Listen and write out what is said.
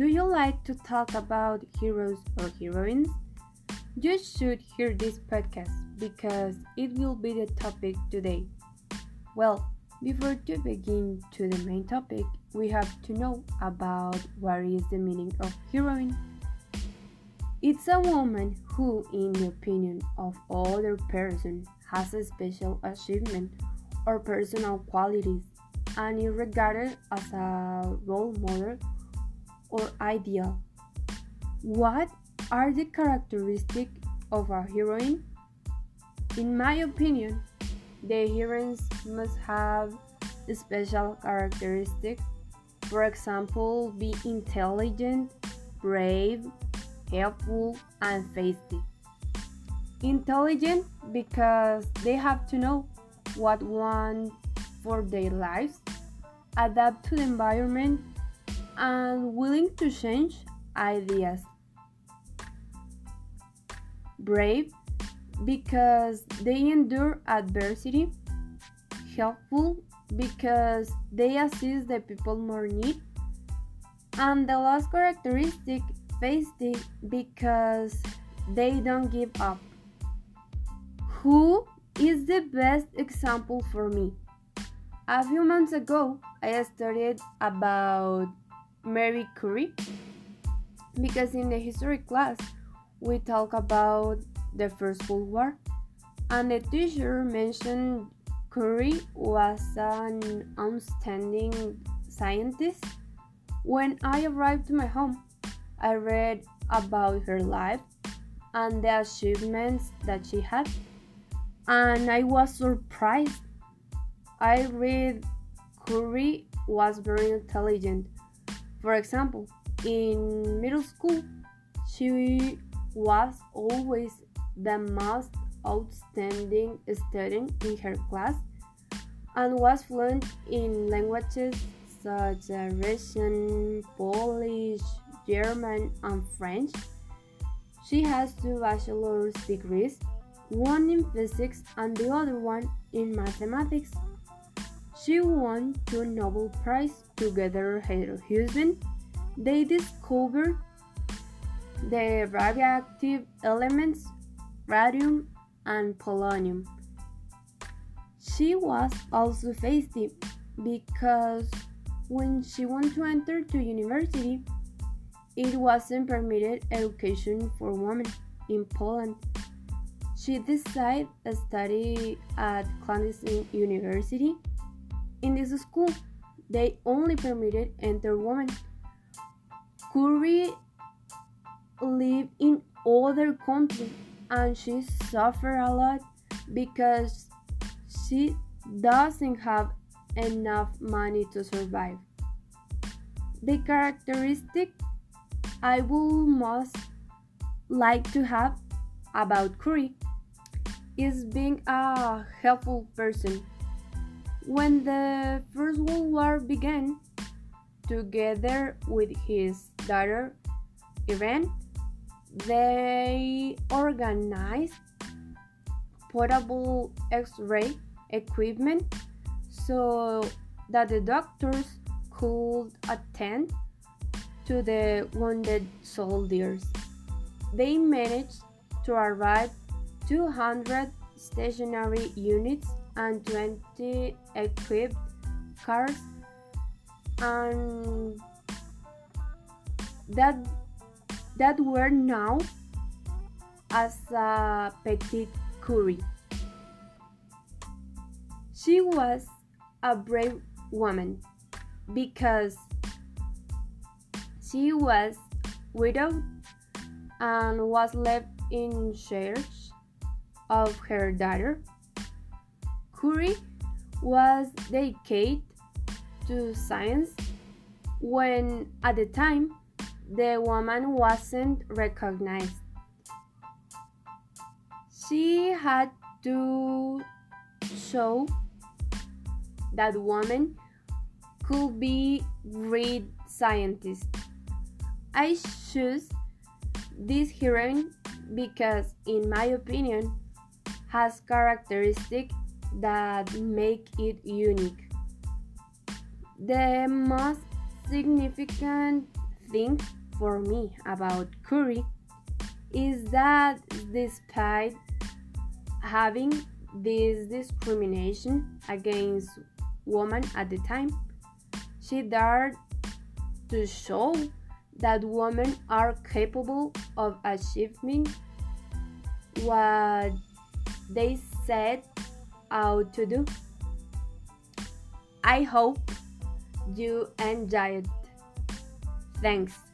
Do you like to talk about heroes or heroines? You should hear this podcast because it will be the topic today. Well, before to begin to the main topic, we have to know about what is the meaning of heroine. It's a woman who, in the opinion of other person, has a special achievement or personal qualities and is regarded as a role model or ideal. What are the characteristics of a heroine? In my opinion, the heroines must have special characteristics. For example, be intelligent, brave, helpful, and feisty. Intelligent because they have to know what want for their lives, adapt to the environment, and willing to change ideas. Brave because they endure adversity. Helpful because they assist the people more need. And the last characteristic, feisty, because they don't give up. Who is the best example for me? A few months ago, I studied about Marie Curie because in the history class we talk about the First World War and the teacher mentioned Curie was an outstanding scientist. When I arrived to my home, I read about her life and the achievements that she had, and I was surprised. I read Curie was very intelligent. For example, in middle school, she was always the most outstanding student in her class and was fluent in languages such as Russian, Polish, German, and French. She has two bachelor's degrees, one in physics and the other one in mathematics. She won two Nobel Prizes together her husband. They discovered the radioactive elements radium and polonium. She was also feisty because when she wanted to enter to university, it wasn't permitted education for women in Poland. She decided to study at clandestine university. In this school, they only permitted enter women. Curie lived in other country and she suffered a lot because she doesn't have enough money to survive. The characteristic I would most like to have about Curie is being a helpful person. When the First World War began, together with his daughter Irene, they organized portable x-ray equipment so that the doctors could attend to the wounded soldiers. They managed to arrive 200 stationary units and 20 equipped cars and that that were known as a petite curie. She was a brave woman because she was widowed and was left in charge of her daughter. Curie was dedicated to science when at the time the woman wasn't recognized. She had to show that woman could be great scientist. I choose this heroine because in my opinion has characteristics that make it unique. The most significant thing for me about Curie is that despite having this discrimination against women at the time, she dared to show that women are capable of achieving what they set out to do. I hope you enjoyed. Thanks.